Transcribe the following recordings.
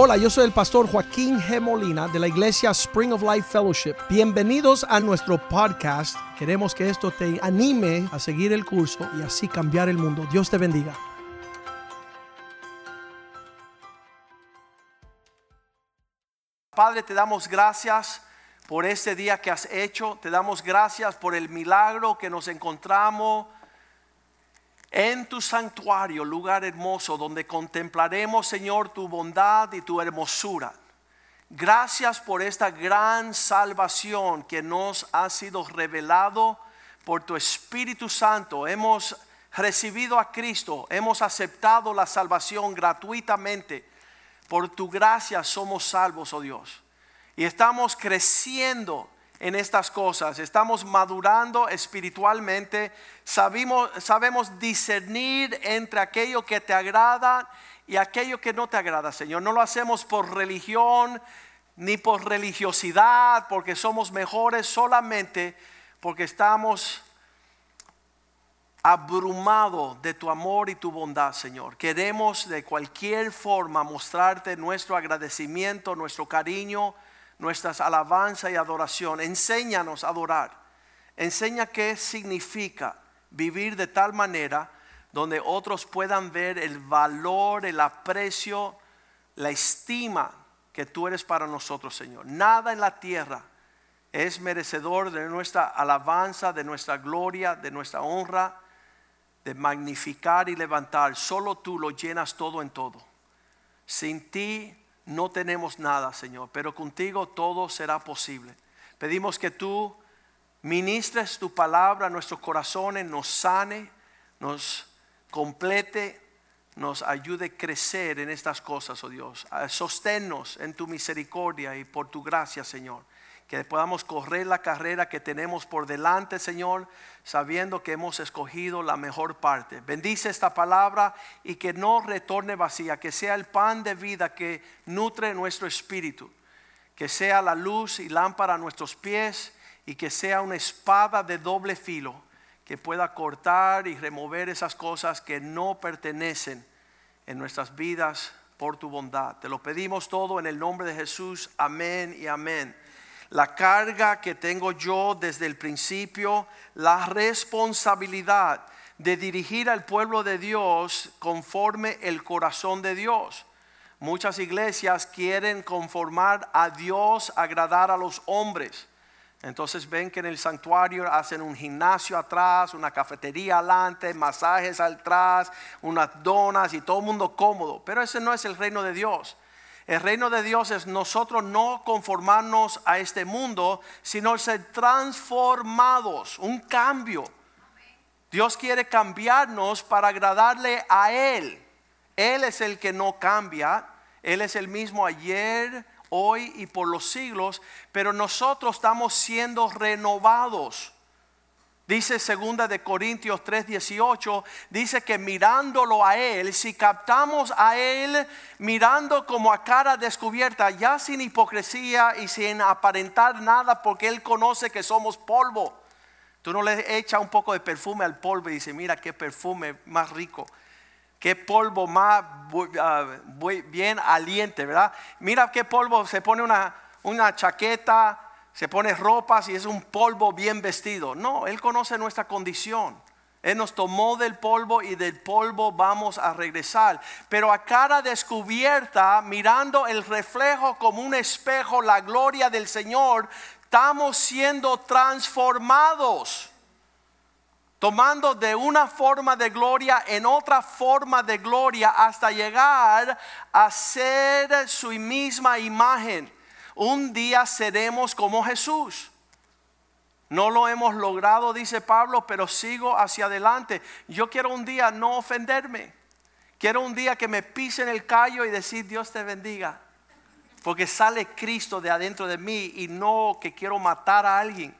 Hola, yo soy el pastor Joaquín G. Molina de la iglesia Spring of Life Fellowship. Bienvenidos a nuestro podcast. Queremos que esto te anime a seguir el curso y así cambiar el mundo. Dios te bendiga. Padre, te damos gracias por este día que has hecho. Te damos gracias por el milagro que nos encontramos en tu santuario, lugar hermoso, donde contemplaremos, Señor, tu bondad y tu hermosura. Gracias por esta gran salvación que nos ha sido revelado por tu Espíritu Santo. Hemos recibido a Cristo, hemos aceptado la salvación gratuitamente. Por tu gracia somos salvos, oh Dios. Y estamos creciendo en estas cosas, estamos madurando espiritualmente, sabemos, discernir entre aquello que te agrada y aquello que no te agrada, Señor. No lo hacemos por religión ni por religiosidad, porque somos mejores, solamente porque estamos abrumados de tu amor y tu bondad, Señor. Queremos de cualquier forma mostrarte nuestro agradecimiento, nuestro cariño nuestras alabanzas y adoración. Enséñanos a adorar. Enseña qué significa vivir de tal manera donde otros puedan ver el valor, el aprecio, la estima que tú eres para nosotros, Señor. Nada en la tierra es merecedor de nuestra alabanza, de nuestra gloria, de nuestra honra, de magnificar y levantar. Solo tú lo llenas todo en todo. Sin ti no tenemos nada, Señor, pero contigo todo será posible. Pedimos que tú ministres tu palabra a nuestros corazones, nos sane, nos complete, nos ayude a crecer en estas cosas, oh Dios. Sosténnos en tu misericordia y por tu gracia, Señor que podamos correr la carrera que tenemos por delante, Señor, sabiendo que hemos escogido la mejor parte. Bendice esta palabra y que no retorne vacía, que sea el pan de vida que nutre nuestro espíritu, que sea la luz y lámpara a nuestros pies y que sea una espada de doble filo que pueda cortar y remover esas cosas que no pertenecen en nuestras vidas por tu bondad. Te lo pedimos todo en el nombre de Jesús. Amén y amén la carga que tengo yo desde el principio, la responsabilidad de dirigir al pueblo de Dios conforme el corazón de Dios. Muchas iglesias quieren conformar a Dios, agradar a los hombres. Entonces ven que en el santuario hacen un gimnasio atrás, una cafetería adelante, masajes atrás, unas donas y todo el mundo cómodo. Pero ese no es el reino de Dios. El reino de Dios es nosotros no conformarnos a este mundo, sino ser transformados, un cambio. Dios quiere cambiarnos para agradarle a Él. Él es el que no cambia, Él es el mismo ayer, hoy y por los siglos, pero nosotros estamos siendo renovados. Dice segunda de Corintios 3:18, dice que mirándolo a él, si captamos a él mirando como a cara descubierta, ya sin hipocresía y sin aparentar nada, porque él conoce que somos polvo. Tú no le echas un poco de perfume al polvo y dice, mira qué perfume más rico, qué polvo más ah, bien aliente, ¿verdad? Mira qué polvo se pone una, una chaqueta se pone ropas y es un polvo bien vestido. No, Él conoce nuestra condición. Él nos tomó del polvo y del polvo vamos a regresar. Pero a cara descubierta, mirando el reflejo como un espejo, la gloria del Señor, estamos siendo transformados. Tomando de una forma de gloria en otra forma de gloria hasta llegar a ser su misma imagen un día seremos como Jesús. No lo hemos logrado, dice Pablo, pero sigo hacia adelante. Yo quiero un día no ofenderme. Quiero un día que me pisen el callo y decir Dios te bendiga. Porque sale Cristo de adentro de mí y no que quiero matar a alguien.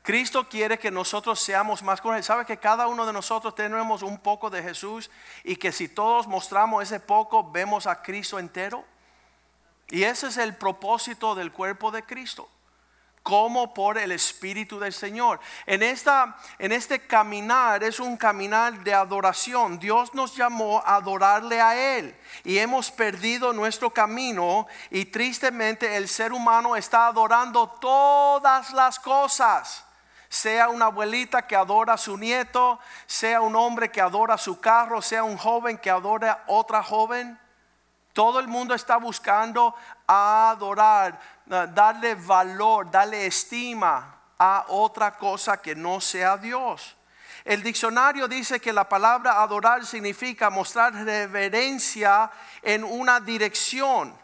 Cristo quiere que nosotros seamos más con Él. ¿Sabe que cada uno de nosotros tenemos un poco de Jesús y que si todos mostramos ese poco, vemos a Cristo entero? Y ese es el propósito del cuerpo de Cristo. como por el Espíritu del Señor. En, esta, en este caminar es un caminar de adoración. Dios nos llamó a adorarle a Él y hemos perdido nuestro camino y tristemente el ser humano está adorando todas las cosas. Sea una abuelita que adora a su nieto, sea un hombre que adora su carro, sea un joven que adora a otra joven. Todo el mundo está buscando adorar darle valor, darle estima a otra cosa que no sea Dios. El diccionario dice que la palabra adorar significa mostrar reverencia en una dirección.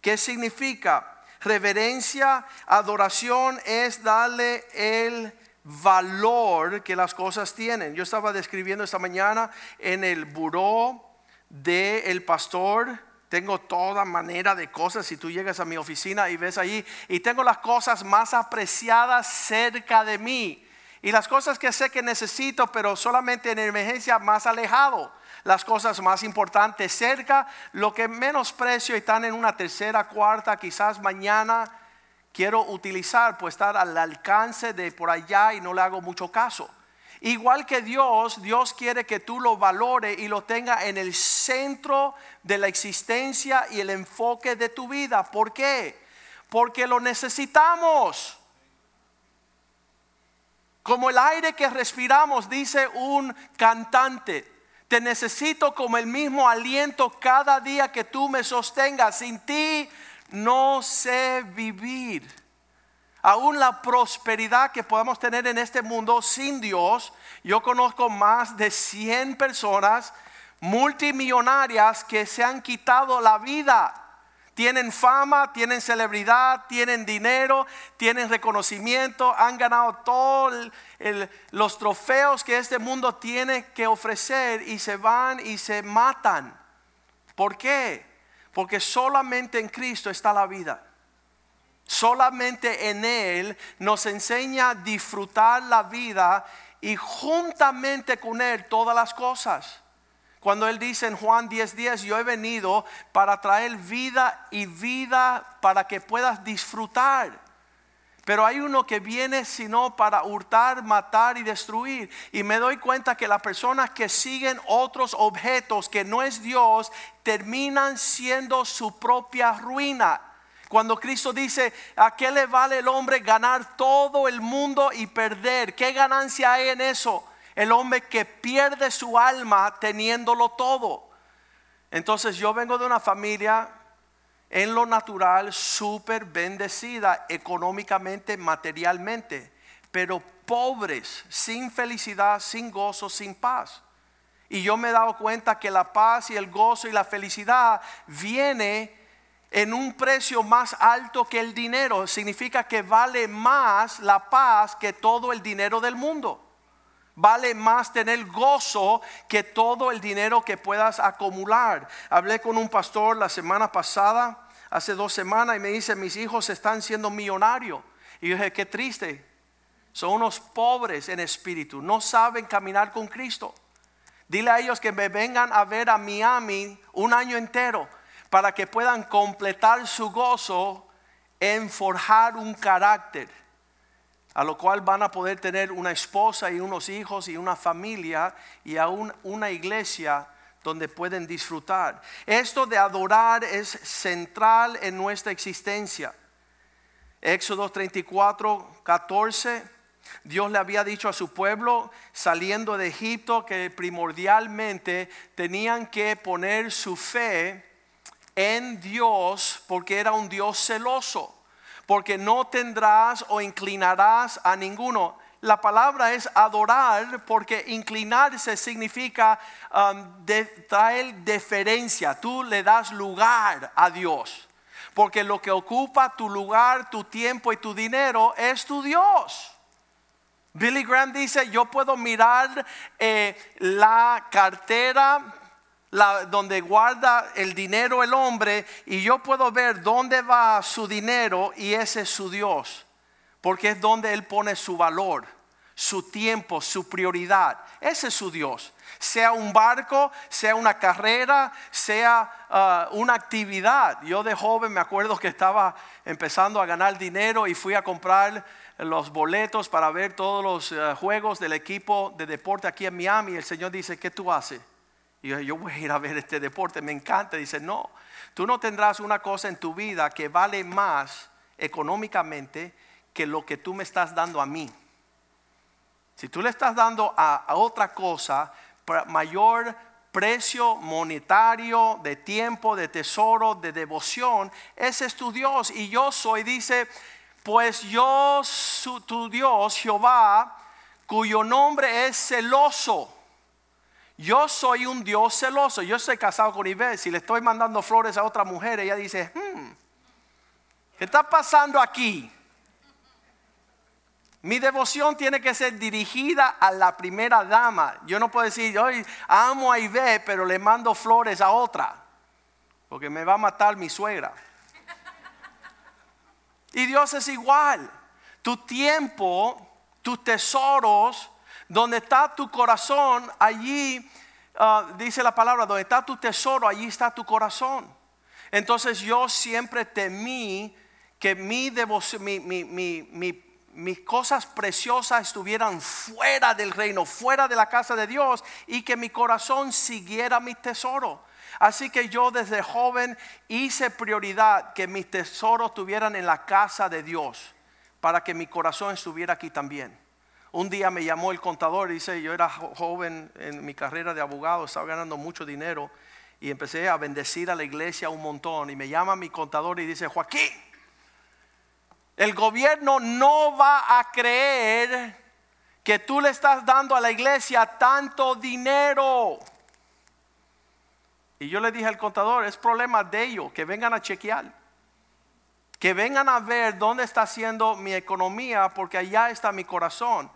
¿Qué significa? Reverencia, adoración es darle el valor que las cosas tienen. Yo estaba describiendo esta mañana en el buró del pastor tengo toda manera de cosas. Si tú llegas a mi oficina y ves allí, y tengo las cosas más apreciadas cerca de mí. Y las cosas que sé que necesito, pero solamente en emergencia más alejado. Las cosas más importantes cerca, lo que menos precio y están en una tercera, cuarta, quizás mañana quiero utilizar, pues estar al alcance de por allá y no le hago mucho caso. Igual que Dios, Dios quiere que tú lo valore y lo tenga en el centro de la existencia y el enfoque de tu vida. ¿Por qué? Porque lo necesitamos. Como el aire que respiramos, dice un cantante, te necesito como el mismo aliento cada día que tú me sostengas. Sin ti no sé vivir aún la prosperidad que podamos tener en este mundo sin Dios. Yo conozco más de 100 personas multimillonarias que se han quitado la vida. Tienen fama, tienen celebridad, tienen dinero, tienen reconocimiento, han ganado todos los trofeos que este mundo tiene que ofrecer y se van y se matan. ¿Por qué? Porque solamente en Cristo está la vida. Solamente en Él nos enseña a disfrutar la vida y juntamente con Él todas las cosas. Cuando Él dice en Juan 10:10, 10, yo he venido para traer vida y vida para que puedas disfrutar. Pero hay uno que viene sino para hurtar, matar y destruir. Y me doy cuenta que las personas que siguen otros objetos que no es Dios terminan siendo su propia ruina. Cuando Cristo dice, ¿a qué le vale el hombre ganar todo el mundo y perder? ¿Qué ganancia hay en eso? El hombre que pierde su alma teniéndolo todo. Entonces yo vengo de una familia en lo natural súper bendecida económicamente, materialmente, pero pobres, sin felicidad, sin gozo, sin paz. Y yo me he dado cuenta que la paz y el gozo y la felicidad viene en un precio más alto que el dinero. Significa que vale más la paz que todo el dinero del mundo. Vale más tener gozo que todo el dinero que puedas acumular. Hablé con un pastor la semana pasada, hace dos semanas, y me dice, mis hijos están siendo millonarios. Y yo dije, qué triste. Son unos pobres en espíritu, no saben caminar con Cristo. Dile a ellos que me vengan a ver a Miami un año entero para que puedan completar su gozo en forjar un carácter, a lo cual van a poder tener una esposa y unos hijos y una familia y aún una iglesia donde pueden disfrutar. Esto de adorar es central en nuestra existencia. Éxodo 34, 14. Dios le había dicho a su pueblo saliendo de Egipto que primordialmente tenían que poner su fe en Dios porque era un Dios celoso, porque no tendrás o inclinarás a ninguno. La palabra es adorar porque inclinarse significa um, traer deferencia, tú le das lugar a Dios, porque lo que ocupa tu lugar, tu tiempo y tu dinero es tu Dios. Billy Graham dice, yo puedo mirar eh, la cartera donde guarda el dinero el hombre y yo puedo ver dónde va su dinero y ese es su Dios, porque es donde él pone su valor, su tiempo, su prioridad. Ese es su Dios. Sea un barco, sea una carrera, sea ah, una actividad. Yo de joven me acuerdo que estaba empezando a ganar dinero y fui a comprar los boletos para ver todos los eh, juegos del equipo de deporte aquí en Miami. El Señor dice, ¿qué tú haces? Y yo, voy a ir a ver este deporte, me encanta. Dice, no, tú no tendrás una cosa en tu vida que vale más económicamente que lo que tú me estás dando a mí. Si tú le estás dando a, otra cosa mayor precio monetario, de tiempo, de tesoro, de devoción, ese es tu Dios. Y yo soy, dice, pues yo, tu Dios, Jehová, cuyo nombre es celoso. Yo soy un Dios celoso. Yo estoy casado con Ibe. Si le estoy mandando flores a otra mujer, ella dice, hmm, ¿qué está pasando aquí? Mi devoción tiene que ser dirigida a la primera dama. Yo no puedo decir, hoy amo a Ibe, pero le mando flores a otra, porque me va a matar mi suegra. Y Dios es igual. Tu tiempo, tus tesoros, donde está tu corazón, allí ah, dice la palabra, donde está tu tesoro, allí está tu corazón. Entonces yo siempre temí que mi mi mis cosas preciosas estuvieran fuera del reino, fuera de la casa de Dios y que mi corazón siguiera mi tesoro. Así que yo desde joven hice prioridad que mis tesoros estuvieran en la casa de Dios para que mi corazón estuviera aquí también. Un día me llamó el contador y dice, yo era joven en mi carrera de abogado, estaba ganando mucho dinero y empecé a bendecir a la iglesia un montón. Y me llama mi contador y dice, Joaquín, el gobierno no va a creer que tú le estás dando a la iglesia tanto dinero. Y yo le dije al contador, es problema de ellos, que vengan a chequear. Que vengan a ver dónde está haciendo mi economía, porque allá está mi corazón.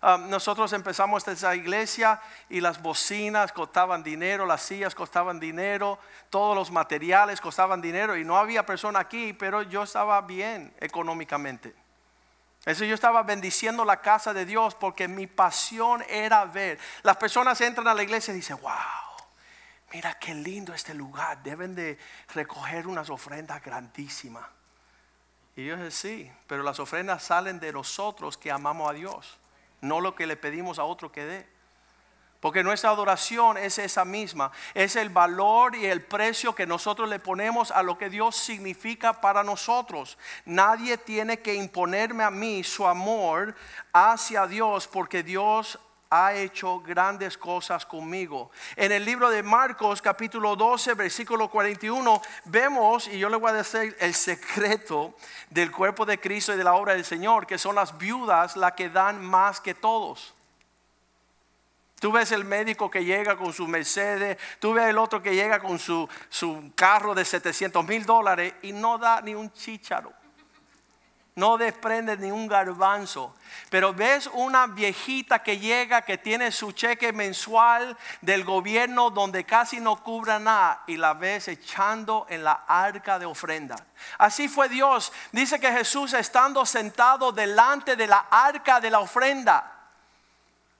Um, nosotros empezamos esa iglesia y las bocinas costaban dinero, las sillas costaban dinero, todos los materiales costaban dinero y no había persona aquí, pero yo estaba bien económicamente. Eso yo estaba bendiciendo la casa de Dios porque mi pasión era ver. Las personas entran a la iglesia y dicen, wow, mira qué lindo este lugar, deben de recoger unas ofrendas grandísimas. Y yo dije, sí, pero las ofrendas salen de nosotros que amamos a Dios no lo que le pedimos a otro que dé. Porque nuestra adoración es esa misma, es el valor y el precio que nosotros le ponemos a lo que Dios significa para nosotros. Nadie tiene que imponerme a mí su amor hacia Dios porque Dios ha hecho grandes cosas conmigo. En el libro de Marcos capítulo 12 versículo 41 vemos, y yo le voy a decir el secreto del cuerpo de Cristo y de la obra del Señor, que son las viudas las que dan más que todos. Tú ves el médico que llega con su Mercedes, tú ves el otro que llega con su, su carro de 700 mil dólares y no da ni un chícharo no desprende ni un garbanzo. Pero ves una viejita que llega, que tiene su cheque mensual del gobierno donde casi no cubra nada y la ves echando en la arca de ofrenda. Así fue Dios. Dice que Jesús estando sentado delante de la arca de la ofrenda.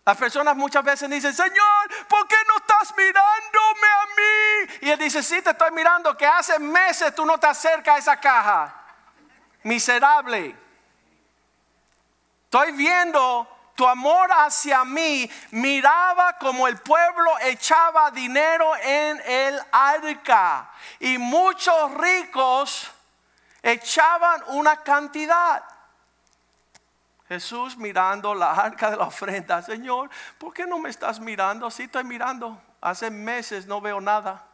Las personas muchas veces dicen, Señor, ¿por qué no estás mirándome a mí? Y Él dice, sí, te estoy mirando, que hace meses tú no te acercas a esa caja miserable. Estoy viendo tu amor hacia mí. Miraba como el pueblo echaba dinero en el arca. Y muchos ricos echaban una cantidad. Jesús mirando la arca de la ofrenda. Señor, ¿por qué no me estás mirando? Sí estoy mirando. Hace meses no veo nada.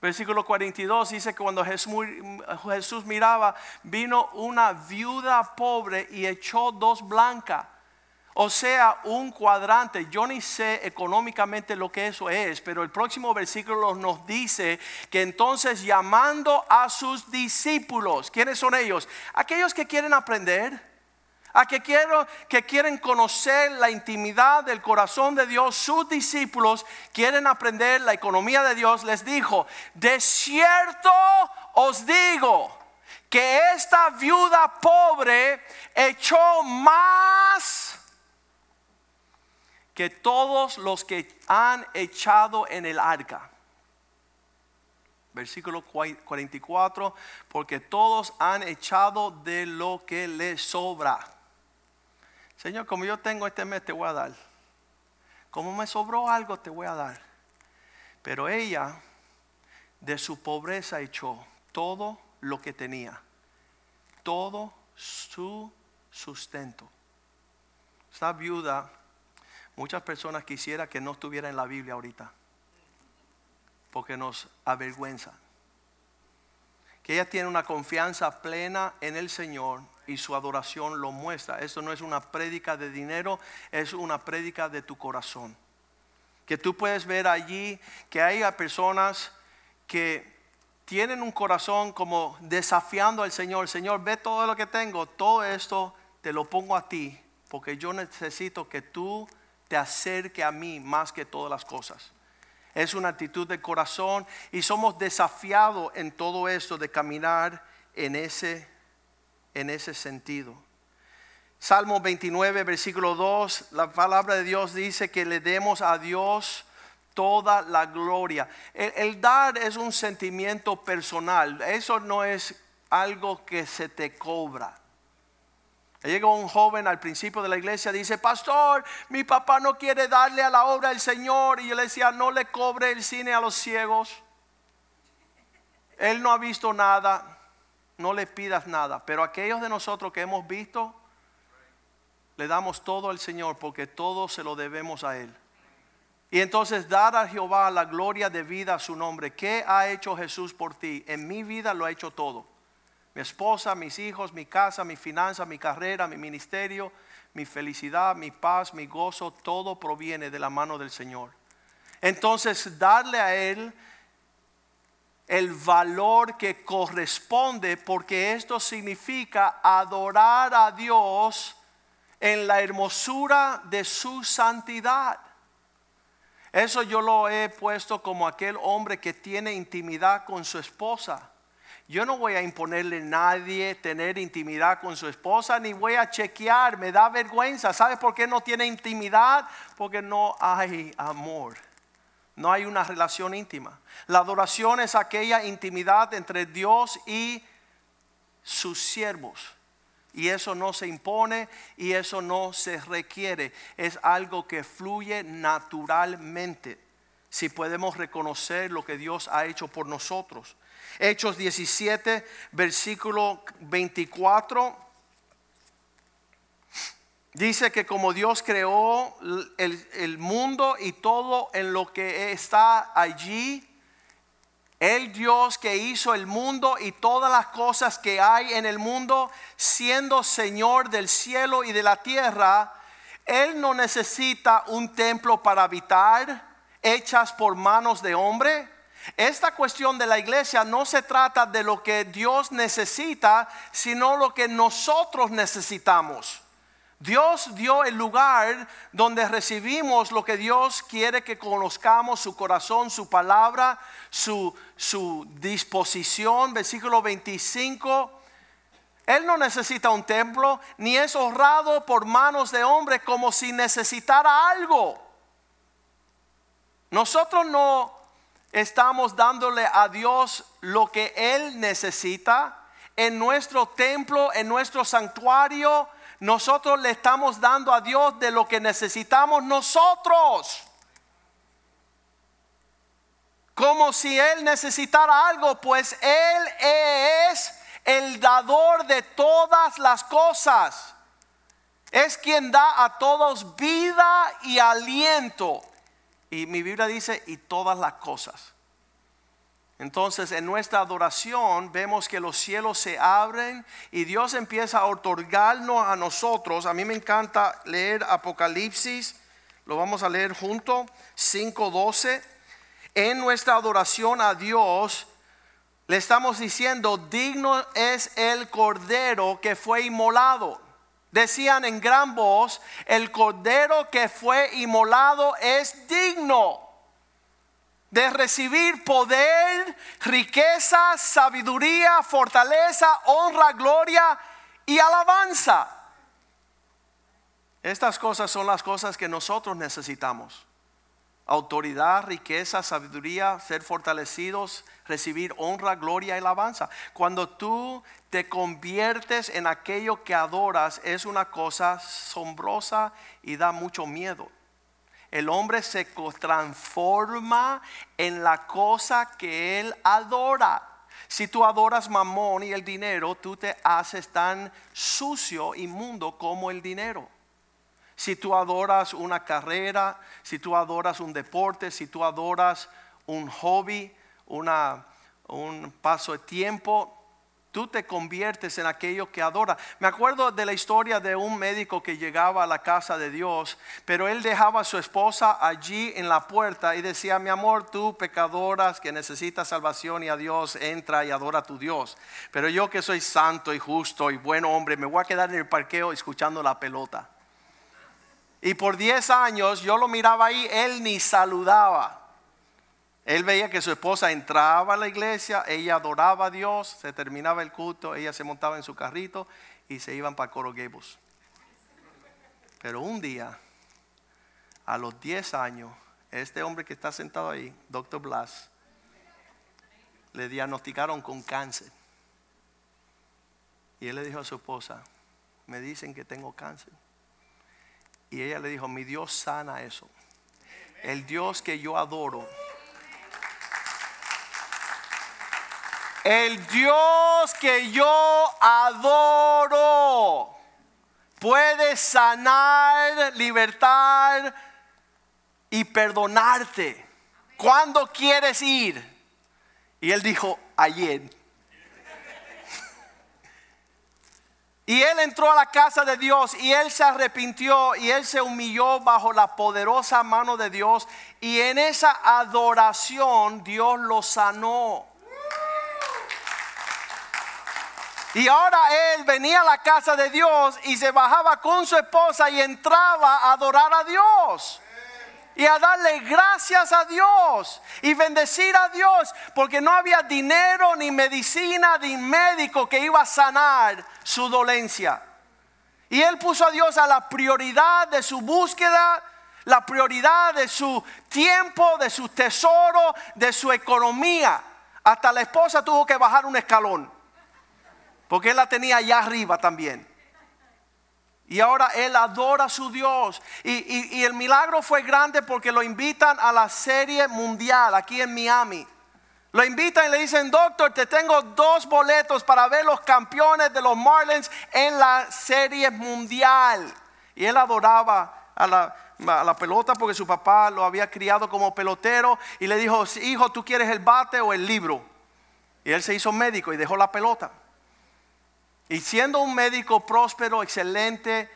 Versículo 42 dice que cuando Jesús, miraba, vino una viuda pobre y echó dos blancas. O sea, un cuadrante. Yo ni sé económicamente lo que eso es, pero el próximo versículo nos dice que entonces llamando a sus discípulos, ¿quiénes son ellos? Aquellos que quieren aprender a que, quiero, que quieren conocer la intimidad del corazón de Dios, sus discípulos quieren aprender la economía de Dios, les dijo, de cierto os digo que esta viuda pobre echó más que todos los que han echado en el arca. Versículo 44, porque todos han echado de lo que les sobra. Señor, como yo tengo este mes, te voy a dar. Como me sobró algo, te voy a dar. Pero ella de su pobreza echó todo lo que tenía, todo su sustento. Esta viuda, muchas personas quisieran que no estuviera en la Biblia ahorita, porque nos avergüenza. Que ella tiene una confianza plena en el Señor y su adoración lo muestra. Esto no es una prédica de dinero, es una prédica de tu corazón. Que tú puedes ver allí que hay personas que tienen un corazón como desafiando al Señor. Señor, ve todo lo que tengo, todo esto te lo pongo a ti, porque yo necesito que tú te acerques a mí más que todas las cosas. Es una actitud de corazón y somos desafiados en todo esto de caminar en ese, en ese sentido. Salmo 29, versículo 2, la palabra de Dios dice que le demos a Dios toda la gloria. El, dar es un sentimiento personal, eso no es algo que se te cobra. Llegó un joven al principio de la iglesia, dice, pastor, mi papá no quiere darle a la obra del Señor. Y yo le decía, no le cobre el cine a los ciegos. Él no ha visto nada, no le pidas nada. Pero aquellos de nosotros que hemos visto, le damos todo al Señor porque todo se lo debemos a Él. Y entonces dar a Jehová la gloria de vida a su nombre. ¿Qué ha hecho Jesús por ti? En mi vida lo ha hecho todo. Mi esposa, mis hijos, mi casa, mi finanza, mi carrera, mi ministerio, mi felicidad, mi paz, mi gozo, todo proviene de la mano del Señor. Entonces darle a Él el valor que corresponde porque esto significa adorar a Dios en la hermosura de su santidad. Eso yo lo he puesto como aquel hombre que tiene intimidad con su esposa. Yo no voy a imponerle a nadie tener intimidad con su esposa, ni voy a chequear, me da vergüenza. ¿Sabe por qué no tiene intimidad? Porque no hay amor. No hay una relación íntima. La adoración es aquella intimidad entre Dios y sus siervos. Y eso no se impone y eso no se requiere. Es algo que fluye naturalmente. Si podemos reconocer lo que Dios ha hecho por nosotros. Hechos 17, versículo 24. Dice que como Dios creó el, el mundo y todo en lo que está allí, el Dios que hizo el mundo y todas las cosas que hay en el mundo, siendo Señor del cielo y de la tierra, Él no necesita un templo para habitar, hechas por manos de hombre. Esta cuestión de la iglesia no se trata de lo que Dios necesita, sino lo que nosotros necesitamos. Dios dio el lugar donde recibimos lo que Dios quiere que conozcamos, su corazón, su palabra, su, su disposición. Versículo 25. Él no necesita un templo, ni es honrado por manos de hombre como si necesitara algo. Nosotros no estamos dándole a Dios lo que Él necesita en nuestro templo, en nuestro santuario nosotros le estamos dando a Dios de lo que necesitamos nosotros. Como si Él necesitara algo, pues Él es el dador de todas las cosas. Es quien da a todos vida y aliento. Y mi Biblia dice, y todas las cosas. Entonces en nuestra adoración vemos que los cielos se abren y Dios empieza a otorgarnos a nosotros. A mí me encanta leer Apocalipsis, lo vamos a leer junto, 5.12. En nuestra adoración a Dios le estamos diciendo, digno es el cordero que fue inmolado. Decían en gran voz, el cordero que fue inmolado es digno de recibir poder, riqueza, sabiduría, fortaleza, honra, gloria y alabanza. Estas cosas son las cosas que nosotros necesitamos. Autoridad, riqueza, sabiduría, ser fortalecidos, recibir honra, gloria y alabanza. Cuando tú te conviertes en aquello que adoras, es una cosa asombrosa y da mucho miedo. El hombre se transforma en la cosa que él adora. Si tú adoras mamón y el dinero, tú te haces tan sucio, inmundo como el dinero. Si tú adoras una carrera, si tú adoras un deporte, si tú adoras un hobby, una, un paso de tiempo, Tú te conviertes en aquello que adora. Me acuerdo de la historia de un médico que llegaba a la casa de Dios, pero él dejaba a su esposa allí en la puerta y decía, mi amor, tú pecadoras que necesitas salvación y a Dios, entra y adora a tu Dios. Pero yo que soy santo y justo y buen hombre, me voy a quedar en el parqueo escuchando la pelota. Y por 10 años yo lo miraba ahí, él ni saludaba. Él veía que su esposa entraba a la iglesia, ella adoraba a Dios, se terminaba el culto, ella se montaba en su carrito y se iban para Coro Gables. Pero un día, a los 10 años, este hombre que está sentado ahí, Doctor Blas, le diagnosticaron con cáncer. Y él le dijo a su esposa, me dicen que tengo cáncer. Y ella le dijo, mi Dios sana eso. El Dios que yo adoro El Dios que yo adoro puede sanar, libertar y perdonarte. ¿Cuándo quieres ir? Y él dijo, ayer. Y él entró a la casa de Dios y él se arrepintió y él se humilló bajo la poderosa mano de Dios y en esa adoración Dios lo sanó. Y ahora él venía a la casa de Dios y se bajaba con su esposa y entraba a adorar a Dios. Y a darle gracias a Dios y bendecir a Dios, porque no había dinero ni medicina ni médico que iba a sanar su dolencia. Y él puso a Dios a la prioridad de su búsqueda, la prioridad de su tiempo, de su tesoro, de su economía. Hasta la esposa tuvo que bajar un escalón porque él la tenía allá arriba también. Y ahora él adora a su Dios. Y, el milagro fue grande porque lo invitan a la serie mundial aquí en Miami. Lo invitan y le dicen, doctor, te tengo dos boletos para ver los campeones de los Marlins en la serie mundial. Y él adoraba a la, a la pelota porque su papá lo había criado como pelotero. Y le dijo, hijo, ¿tú quieres el bate o el libro? Y él se hizo médico y dejó la pelota. Y siendo un médico próspero, excelente,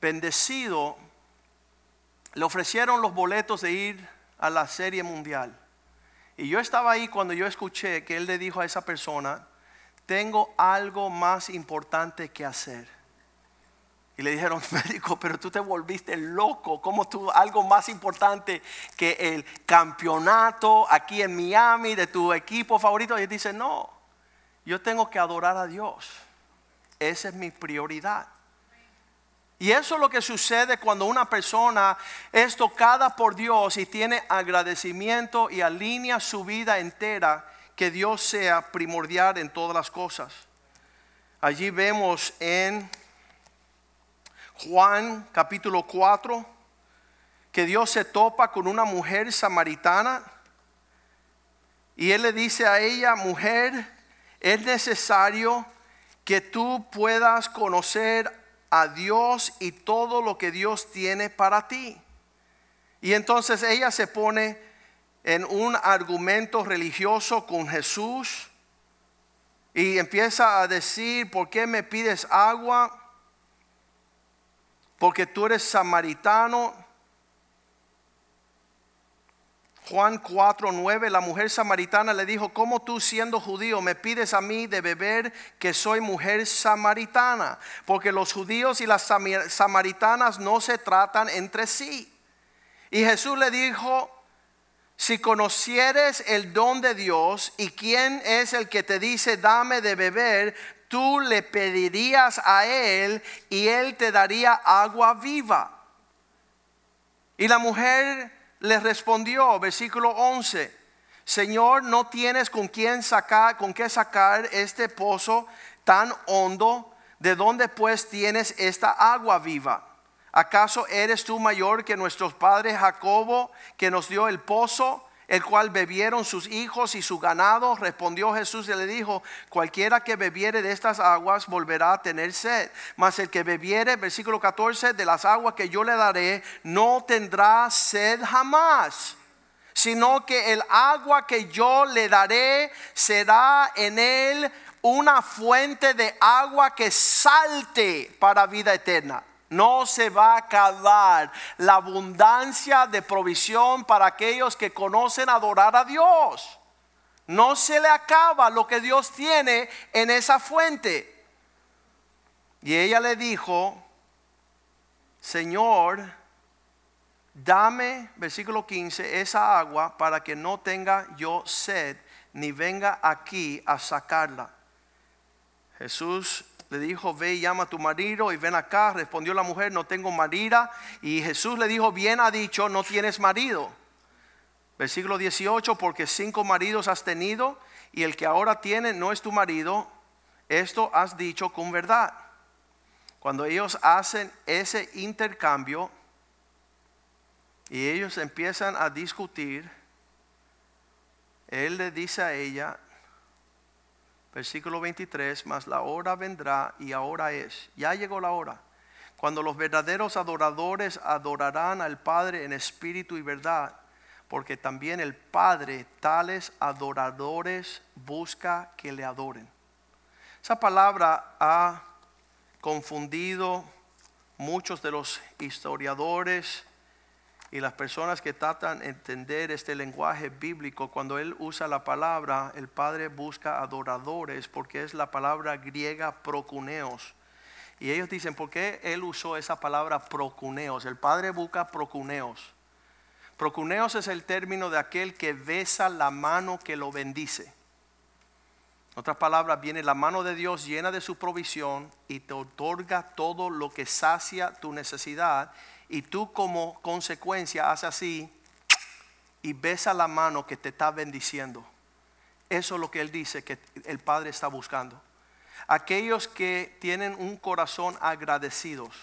bendecido, le ofrecieron los boletos de ir a la serie mundial. Y yo estaba ahí cuando yo escuché que él le dijo a esa persona, tengo algo más importante que hacer. Y le dijeron, médico, pero tú te volviste loco. ¿Cómo tú algo más importante que el campeonato aquí en Miami de tu equipo favorito? Y él dice, no, yo tengo que adorar a Dios. Esa es mi prioridad. Y eso es lo que sucede cuando una persona es tocada por Dios y tiene agradecimiento y alinea su vida entera, que Dios sea primordial en todas las cosas. Allí vemos en Juan capítulo 4 que Dios se topa con una mujer samaritana y él le dice a ella, mujer, es necesario que tú puedas conocer a Dios y todo lo que Dios tiene para ti. Y entonces ella se pone en un argumento religioso con Jesús y empieza a decir, ¿por qué me pides agua? Porque tú eres samaritano Juan 4, 9, la mujer samaritana le dijo, ¿cómo tú siendo judío me pides a mí de beber que soy mujer samaritana? Porque los judíos y las samaritanas no se tratan entre sí. Y Jesús le dijo, si conocieres el don de Dios y quién es el que te dice, dame de beber, tú le pedirías a él y él te daría agua viva. Y la mujer le respondió, versículo 11, Señor, no tienes con quién sacar, con qué sacar este pozo tan hondo, ¿de dónde pues tienes esta agua viva? ¿Acaso eres tú mayor que nuestros padres Jacobo, que nos dio el pozo? El cual bebieron sus hijos y su ganado. Respondió Jesús y le dijo, cualquiera que bebiere de estas aguas volverá a tener sed. Mas el que bebiere, versículo 14, de las aguas que yo le daré, no tendrá sed jamás. Sino que el agua que yo le daré será en él una fuente de agua que salte para vida eterna. No se va a acabar la abundancia de provisión para aquellos que conocen adorar a Dios. No se le acaba lo que Dios tiene en esa fuente. Y ella le dijo, Señor, dame, versículo 15, esa agua para que no tenga yo sed, ni venga aquí a sacarla. Jesús le dijo, ve y llama a tu marido y ven acá. Respondió la mujer, no tengo marido. Y Jesús le dijo, bien ha dicho, no tienes marido. Versículo 18, porque cinco maridos has tenido y el que ahora tiene no es tu marido. Esto has dicho con verdad. Cuando ellos hacen ese intercambio y ellos empiezan a discutir, él le dice a ella, versículo 23, mas la hora vendrá y ahora es, ya llegó la hora, cuando los verdaderos adoradores adorarán al Padre en espíritu y verdad, porque también el Padre tales adoradores busca que le adoren. Esa palabra ha confundido muchos de los historiadores, y las personas que tratan de entender este lenguaje bíblico, cuando él usa la palabra, el Padre busca adoradores, porque es la palabra griega procuneos. Y ellos dicen, ¿por qué él usó esa palabra procuneos? El Padre busca procuneos. Procuneos es el término de aquel que besa la mano que lo bendice. En otras palabras, viene la mano de Dios llena de su provisión y te otorga todo lo que sacia tu necesidad y tú como consecuencia haces así y besa la mano que te está bendiciendo. Eso es lo que él dice que el Padre está buscando. Aquellos que tienen un corazón agradecidos.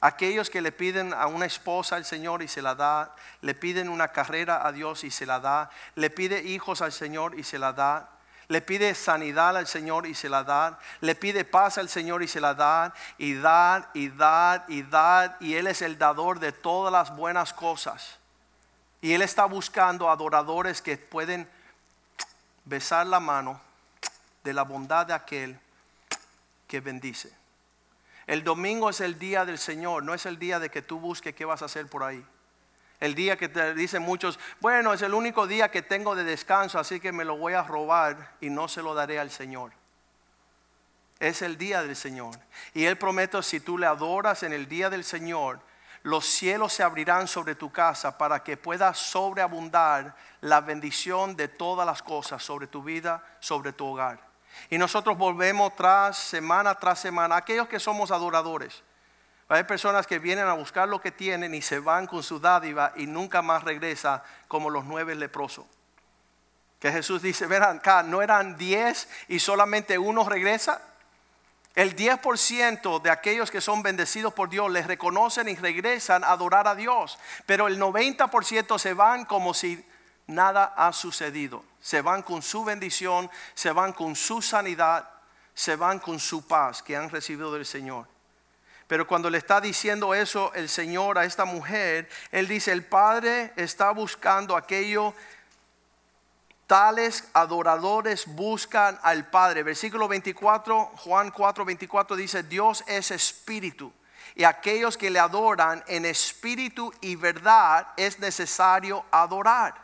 Aquellos que le piden a una esposa al Señor y se la da, le piden una carrera a Dios y se la da, le pide hijos al Señor y se la da, le pide sanidad al Señor y se la da. Le pide paz al Señor y se la da. Y dar y dar y dar. Y Él es el dador de todas las buenas cosas. Y Él está buscando adoradores que pueden besar la mano de la bondad de aquel que bendice. El domingo es el día del Señor, no es el día de que tú busques qué vas a hacer por ahí. El día que te dicen muchos, bueno, es el único día que tengo de descanso, así que me lo voy a robar y no se lo daré al Señor. Es el día del Señor. Y Él promete, si tú le adoras en el día del Señor, los cielos se abrirán sobre tu casa para que pueda sobreabundar la bendición de todas las cosas sobre tu vida, sobre tu hogar. Y nosotros volvemos tras semana tras semana, aquellos que somos adoradores hay personas que vienen a buscar lo que tienen y se van con su dádiva y nunca más regresa como los nueve leprosos. Que Jesús dice, verán acá, ¿no eran diez y solamente uno regresa? El 10% de aquellos que son bendecidos por Dios les reconocen y regresan a adorar a Dios. Pero el 90% se van como si nada ha sucedido. Se van con su bendición, se van con su sanidad, se van con su paz que han recibido del Señor. Pero cuando le está diciendo eso el Señor a esta mujer, Él dice, el Padre está buscando aquello, tales adoradores buscan al Padre. Versículo 24, Juan 4, 24 dice, Dios es espíritu. Y aquellos que le adoran en espíritu y verdad es necesario adorar.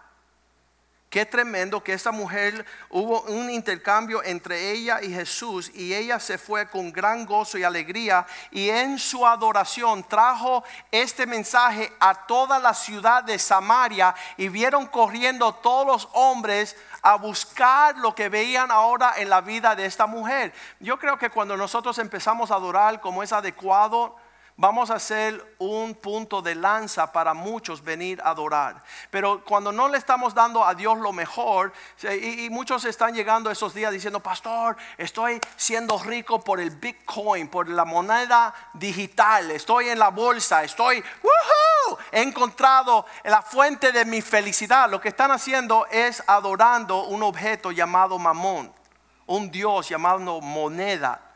Qué tremendo que esta mujer hubo un intercambio entre ella y Jesús y ella se fue con gran gozo y alegría y en su adoración trajo este mensaje a toda la ciudad de Samaria y vieron corriendo todos los hombres a buscar lo que veían ahora en la vida de esta mujer. Yo creo que cuando nosotros empezamos a adorar como es adecuado, vamos a ser un punto de lanza para muchos venir a adorar. Pero cuando no le estamos dando a Dios lo mejor, y, muchos están llegando esos días diciendo, pastor, estoy siendo rico por el Bitcoin, por la moneda digital, estoy en la bolsa, estoy, he encontrado la fuente de mi felicidad. Lo que están haciendo es adorando un objeto llamado mamón, un Dios llamado moneda.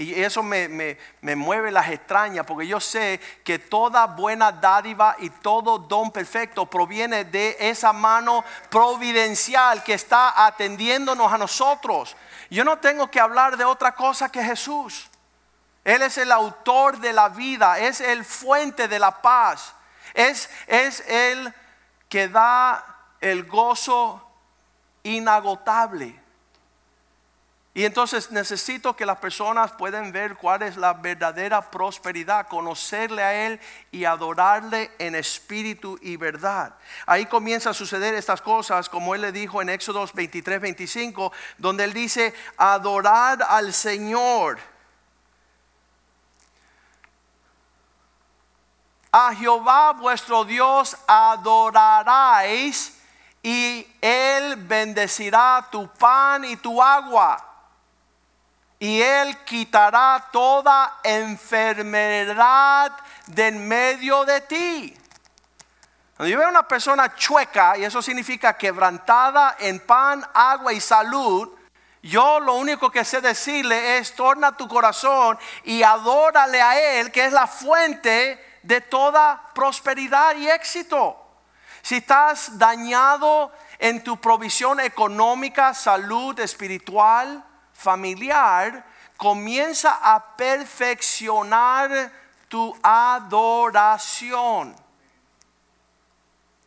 Y eso me, mueve las extrañas porque yo sé que toda buena dádiva y todo don perfecto proviene de esa mano providencial que está atendiéndonos a nosotros. Yo no tengo que hablar de otra cosa que Jesús. Él es el autor de la vida, es el fuente de la paz, es, es el que da el gozo inagotable. Y entonces necesito que las personas puedan ver cuál es la verdadera prosperidad, conocerle a Él y adorarle en espíritu y verdad. Ahí comienza a suceder estas cosas, como Él le dijo en Éxodo 23, 25, donde Él dice, adorad al Señor. A Jehová vuestro Dios adoraréis y Él bendecirá tu pan y tu agua y Él quitará toda enfermedad de en medio de ti. Cuando yo veo una persona chueca, y eso significa quebrantada en pan, agua y salud, yo lo único que sé decirle es, torna tu corazón y adórale a Él, que es la fuente de toda prosperidad y éxito. Si estás dañado en tu provisión económica, salud espiritual, familiar, comienza a perfeccionar tu adoración.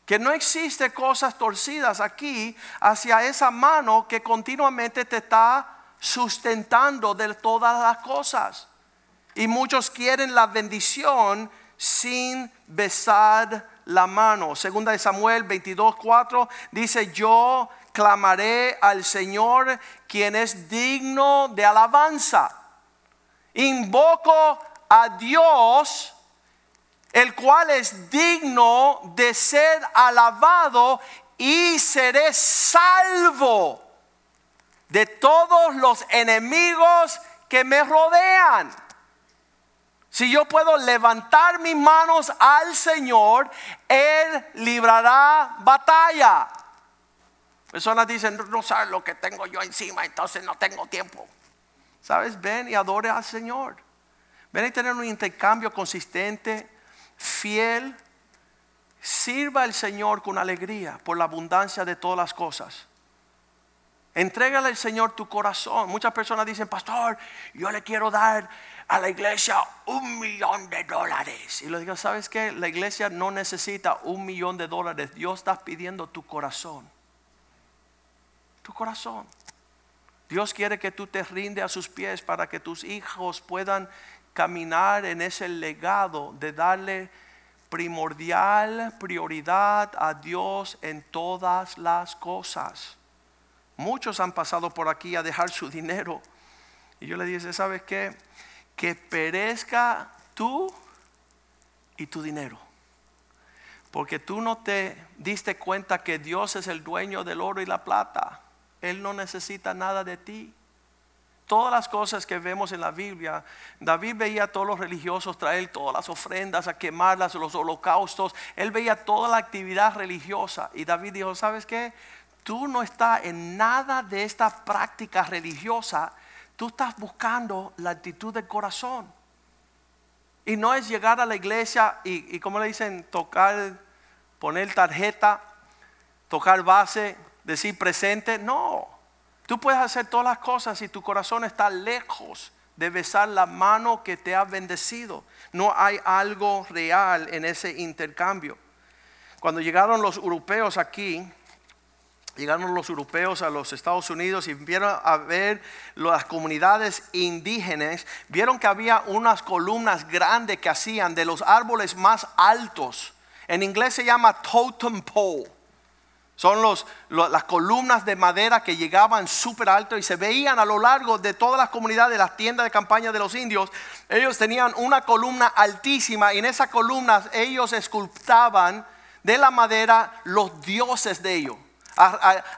Que no existe cosas torcidas aquí hacia esa mano que continuamente te está sustentando de todas las cosas. Y muchos quieren la bendición sin besar la mano. Segunda de Samuel 22:4 dice, "Yo clamaré al Señor quien es digno de alabanza. Invoco a Dios, el cual es digno de ser alabado y seré salvo de todos los enemigos que me rodean. Si yo puedo levantar mis manos al Señor, Él librará batalla. Personas dicen, no sabes lo que tengo yo encima, entonces no tengo tiempo. ¿Sabes? Ven y adore al Señor. Ven y tener un intercambio consistente, fiel. Sirva al Señor con alegría por la abundancia de todas las cosas. Entrégale al Señor tu corazón. Muchas personas dicen, pastor, yo le quiero dar a la iglesia un millón de dólares. Y le digo, ¿sabes qué? La iglesia no necesita un millón de dólares. Dios está pidiendo tu corazón tu corazón. Dios quiere que tú te rinde a sus pies para que tus hijos puedan caminar en ese legado de darle primordial prioridad a Dios en todas las cosas. Muchos han pasado por aquí a dejar su dinero. Y yo le dije, ¿sabes qué? Que perezca tú y tu dinero. Porque tú no te diste cuenta que Dios es el dueño del oro y la plata. Él no necesita nada de ti. Todas las cosas que vemos en la Biblia, David veía a todos los religiosos traer todas las ofrendas, a quemarlas, los holocaustos. Él veía toda la actividad religiosa. Y David dijo, ¿sabes qué? Tú no estás en nada de esta práctica religiosa. Tú estás buscando la actitud del corazón. Y no es llegar a la iglesia y, y como le dicen, tocar, poner tarjeta, tocar base, decir presente, no. Tú puedes hacer todas las cosas si tu corazón está lejos de besar la mano que te ha bendecido. No hay algo real en ese intercambio. Cuando llegaron los europeos aquí, llegaron los europeos a los Estados Unidos y vieron a ver las comunidades indígenas, vieron que había unas columnas grandes que hacían de los árboles más altos. En inglés se llama totem pole. Son los, las columnas de madera que llegaban súper alto y se veían a lo largo de todas las comunidades, de las tiendas de campaña de los indios. Ellos tenían una columna altísima y en esa columna ellos escultaban de la madera los dioses de ellos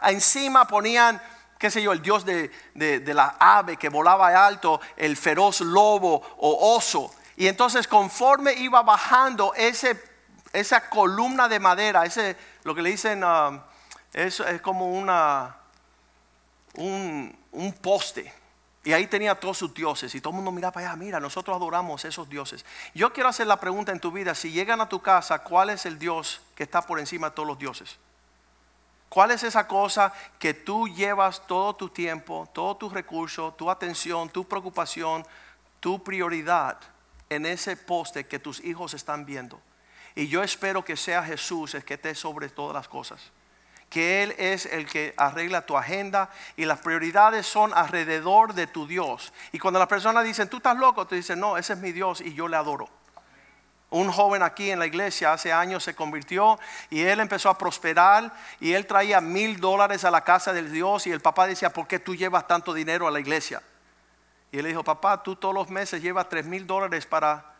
encima ponían, qué sé yo, el dios de, la ave que volaba alto, el feroz lobo o oso. Y entonces conforme iba bajando ese, esa columna de madera, ese, lo que le dicen, um, es, como una, un, un poste. Y ahí tenía todos sus dioses y todo el mundo miraba para allá, mira, nosotros adoramos esos dioses. Yo quiero hacer la pregunta en tu vida, si llegan a tu casa, ¿cuál es el Dios que está por encima de todos los dioses? ¿Cuál es esa cosa que tú llevas todo tu tiempo, todo tu recurso, tu atención, tu preocupación, tu prioridad en ese poste que tus hijos están viendo? Y yo espero que sea Jesús el que esté sobre todas las cosas. Que Él es el que arregla tu agenda y las prioridades son alrededor de tu Dios. Y cuando las personas dicen, tú estás loco, te dicen, no, ese es mi Dios y yo le adoro. Un joven aquí en la iglesia hace años se convirtió y él empezó a prosperar y él traía mil dólares a la casa del Dios y el papá decía, ¿por qué tú llevas tanto dinero a la iglesia? Y él dijo, papá, tú todos los meses llevas tres mil dólares para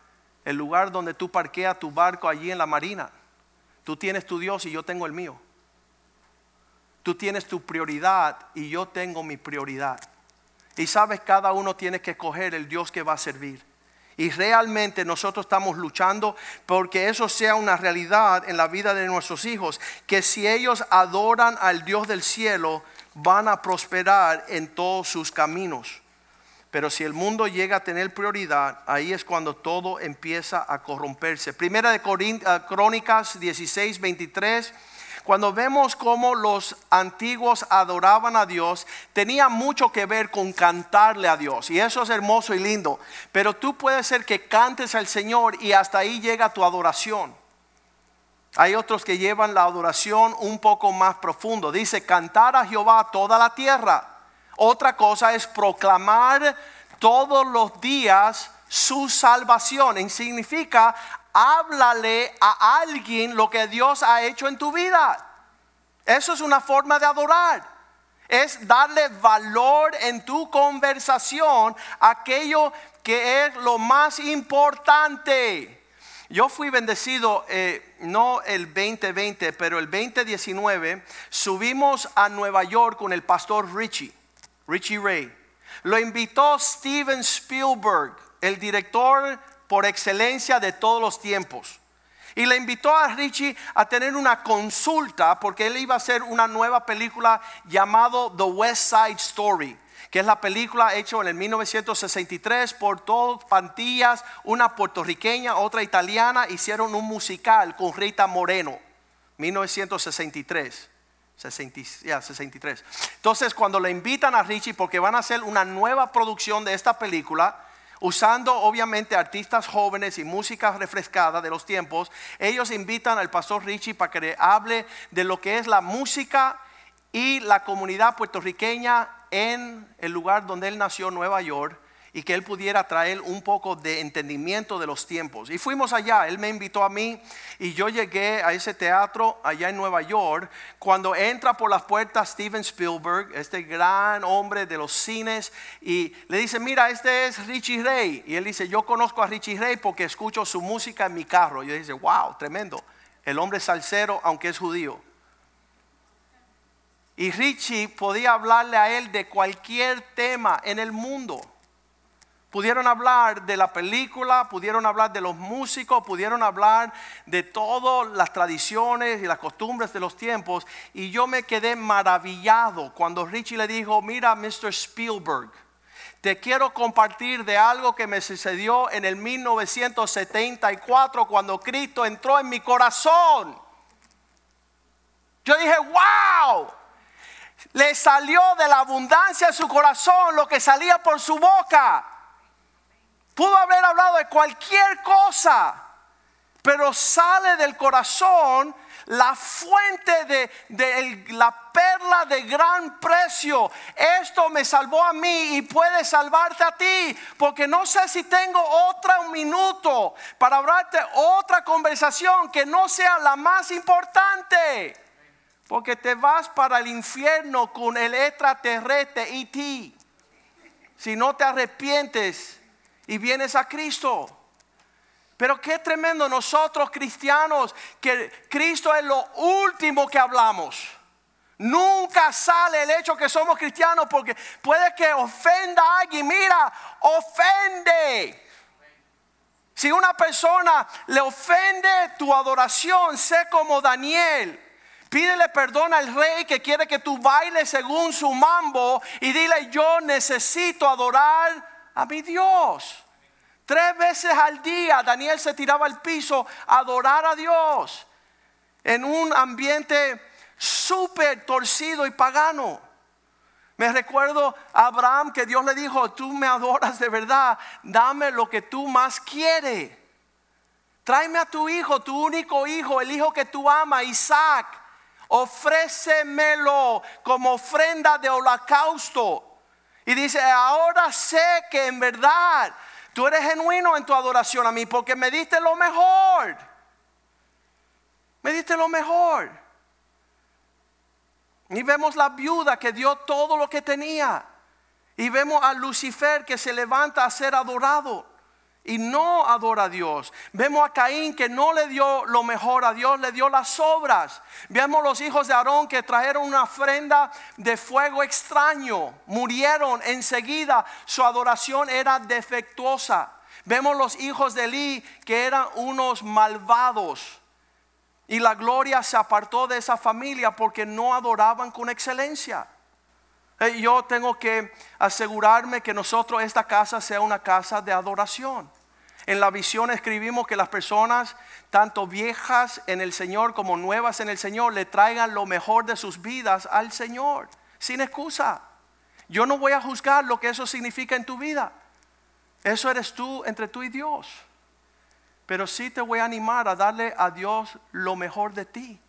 el lugar donde tú parqueas tu barco allí en la marina. Tú tienes tu Dios y yo tengo el mío. Tú tienes tu prioridad y yo tengo mi prioridad. Y sabes, cada uno tiene que escoger el Dios que va a servir. Y realmente nosotros estamos luchando porque eso sea una realidad en la vida de nuestros hijos. Que si ellos adoran al Dios del cielo, van a prosperar en todos sus caminos. Pero si el mundo llega a tener prioridad, ahí es cuando todo empieza a corromperse. Primera de eh, Crónicas 16, 23 cuando vemos cómo los antiguos adoraban a Dios, tenía mucho que ver con cantarle a Dios. Y eso es hermoso y lindo. Pero tú puedes ser que cantes al Señor y hasta ahí llega tu adoración. Hay otros que llevan la adoración un poco más profundo. Dice, cantar a Jehová toda la tierra. Otra cosa es proclamar todos los días su salvación. Significa háblale a alguien lo que Dios ha hecho en tu vida. Eso es una forma de adorar. Es darle valor en tu conversación aquello que es lo más importante. Yo fui bendecido, eh, no el 2020, pero el 2019, subimos a Nueva York con el pastor Richie, Richie Ray. Lo invitó Steven Spielberg, el director por excelencia de todos los tiempos. Y le invitó a Richie a tener una consulta porque él iba a hacer una nueva película llamado The West Side Story, que es la película hecha en el 1963 por dos pantillas, una puertorriqueña, otra italiana, hicieron un musical con Rita Moreno, 1963. 63. Entonces, cuando le invitan a Richie, porque van a hacer una nueva producción de esta película, usando obviamente artistas jóvenes y música refrescada de los tiempos, ellos invitan al pastor Richie para que le hable de lo que es la música y la comunidad puertorriqueña en el lugar donde él nació, Nueva York y que él pudiera traer un poco de entendimiento de los tiempos. Y fuimos allá, él me invitó a mí y yo llegué a ese teatro allá en Nueva York. Cuando entra por las puertas Steven Spielberg, este gran hombre de los cines, y le dice, mira, este es Richie Ray. Y él dice, yo conozco a Richie Ray porque escucho su música en mi carro. Y yo dice, wow, tremendo. El hombre salsero, aunque es judío. Y Richie podía hablarle a él de cualquier tema en el mundo. Pudieron hablar de la película, pudieron hablar de los músicos, pudieron hablar de todas las tradiciones y las costumbres de los tiempos. Y yo me quedé maravillado cuando Richie le dijo, mira, Mr. Spielberg, te quiero compartir de algo que me sucedió en el 1974 cuando Cristo entró en mi corazón. Yo dije, wow, le salió de la abundancia de su corazón lo que salía por su boca. Pudo haber hablado de cualquier cosa. pero sale del corazón la fuente de, la perla de gran precio. Esto me salvó a mí y puede salvarte a ti. Porque no sé si tengo otro minuto para hablarte otra conversación que no sea la más importante. Porque te vas para el infierno con el extraterrestre y ti. Si no te arrepientes y vienes a Cristo. Pero qué tremendo nosotros cristianos que Cristo es lo último que hablamos. Nunca sale el hecho que somos cristianos porque puede que ofenda a alguien. Mira, ofende. Si una persona le ofende tu adoración, sé como Daniel. Pídele perdón al rey que quiere que tú bailes según su mambo y dile yo necesito adorar a mi Dios. Tres veces al día Daniel se tiraba al piso a adorar a Dios en un ambiente súper torcido y pagano. Me recuerdo a Abraham que Dios le dijo, tú me adoras de verdad, dame lo que tú más quieres. Tráeme a tu hijo, tu único hijo, el hijo que tú amas, Isaac. Ofrécemelo como ofrenda de holocausto. Y dice, ahora sé que en verdad Tú eres genuino en tu adoración a mí porque me diste lo mejor. Me diste lo mejor. Y vemos la viuda que dio todo lo que tenía. Y vemos a Lucifer que se levanta a ser adorado y no adora a Dios. Vemos a Caín que no le dio lo mejor a Dios, le dio las obras. Vemos los hijos de Aarón que trajeron una ofrenda de fuego extraño, murieron enseguida, su adoración era defectuosa. Vemos los hijos de Eli que eran unos malvados. Y la gloria se apartó de esa familia porque no adoraban con excelencia. Eh, yo tengo que asegurarme que nosotros esta casa sea una casa de adoración. En la visión escribimos que las personas, tanto viejas en el Señor como nuevas en el Señor, le traigan lo mejor de sus vidas al Señor, sin excusa. Yo no voy a juzgar lo que eso significa en tu vida. Eso eres tú entre tú y Dios. Pero sí te voy a animar a darle a Dios lo mejor de ti.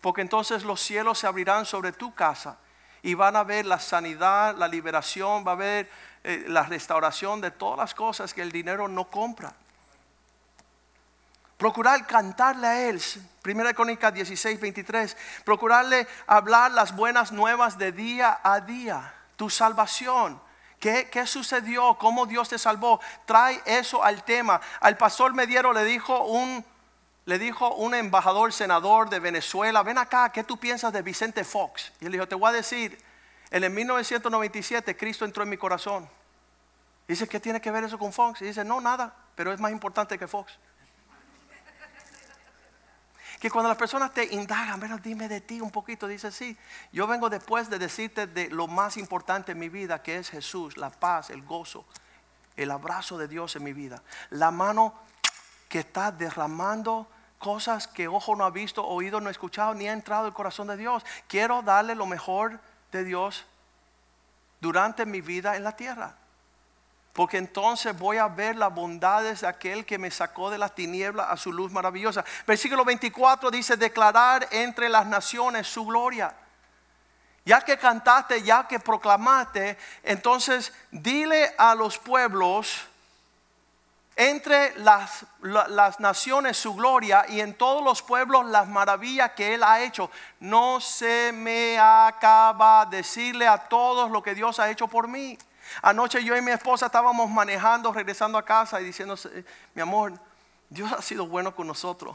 Porque entonces los cielos se abrirán sobre tu casa y van a ver la sanidad, la liberación, va a ver eh, la restauración de todas las cosas que el dinero no compra. Procurar cantarle a Él. Primera Crónica 16, 23. Procurarle hablar las buenas nuevas de día a día. Tu salvación. ¿Qué, ¿Qué, sucedió? ¿Cómo Dios te salvó? Trae eso al tema. Al pastor Mediero le dijo un, le dijo un embajador senador de Venezuela, ven acá, ¿qué tú piensas de Vicente Fox? Y él dijo, te voy a decir, en 1997 Cristo entró en mi corazón. dice, ¿qué tiene que ver eso con Fox? Y dice, no, nada, pero es más importante que Fox. Que cuando las personas te indagan, bueno, dime de ti un poquito, dice, sí, yo vengo después de decirte de lo más importante en mi vida, que es Jesús, la paz, el gozo, el abrazo de Dios en mi vida. La mano que está derramando cosas que ojo no ha visto, oído no ha escuchado, ni ha entrado el corazón de Dios. Quiero darle lo mejor de Dios durante mi vida en la tierra. Porque entonces voy a ver las bondades de aquel que me sacó de la tiniebla a su luz maravillosa. Versículo 24 dice, declarar entre las naciones su gloria. Ya que cantaste, ya que proclamaste, entonces dile a los pueblos, entre las, las, naciones su gloria y en todos los pueblos las maravillas que Él ha hecho. No se me acaba decirle a todos lo que Dios ha hecho por mí. Anoche yo y mi esposa estábamos manejando, regresando a casa y diciendo, mi amor, Dios ha sido bueno con nosotros.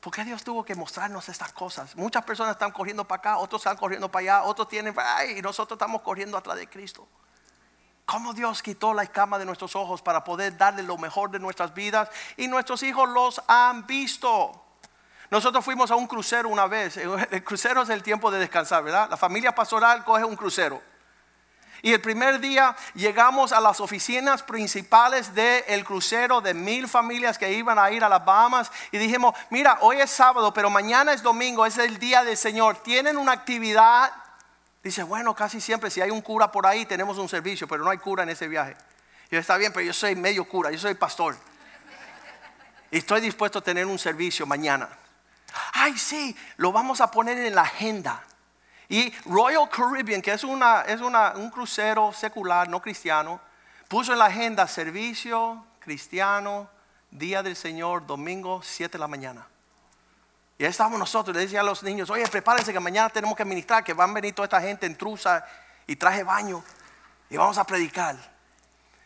¿Por qué Dios tuvo que mostrarnos estas cosas? Muchas personas están corriendo para acá, otros están corriendo para allá, otros tienen, y nosotros estamos corriendo atrás de Cristo. Cómo Dios quitó la escama de nuestros ojos para poder darle lo mejor de nuestras vidas y nuestros hijos los han visto. Nosotros fuimos a un crucero una vez. El crucero es el tiempo de descansar, ¿verdad? La familia pastoral coge un crucero. Y el primer día llegamos a las oficinas principales del crucero de mil familias que iban a ir a las Bahamas y dijimos, mira, hoy es sábado, pero mañana es domingo, es el día del Señor. Tienen una actividad Dice, bueno, casi siempre si hay un cura por ahí tenemos un servicio, pero no hay cura en ese viaje. Yo, está bien, pero yo soy medio cura, yo soy pastor. Y estoy dispuesto a tener un servicio mañana. Ay, sí, lo vamos a poner en la agenda. Y Royal Caribbean, que es, una, es una, un crucero secular, no cristiano, puso en la agenda servicio cristiano, día del Señor, domingo, 7 de la mañana. Y ahí estábamos nosotros, le decía a los niños, oye, prepárense que mañana tenemos que ministrar, que van a venir toda esta gente en truza y traje baño y vamos a predicar.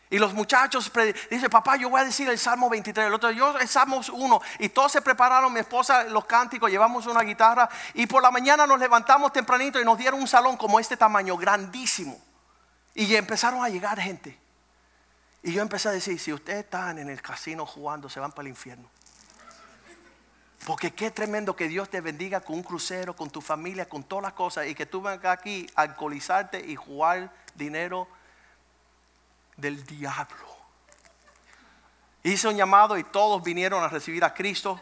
Y los muchachos dicen, papá, yo voy a decir el Salmo 23, el otro yo el Salmo 1. Y todos se prepararon, mi esposa, los cánticos, llevamos una guitarra. Y por la mañana nos levantamos tempranito y nos dieron un salón como este tamaño, grandísimo. Y empezaron a llegar gente. Y yo empecé a decir, si ustedes están en el casino jugando, se van para el infierno. Porque qué tremendo que Dios te bendiga con un crucero, con tu familia, con todas las cosas. Y que tú vengas aquí a alcoholizarte y jugar dinero del diablo. Hice un llamado y todos vinieron a recibir a Cristo.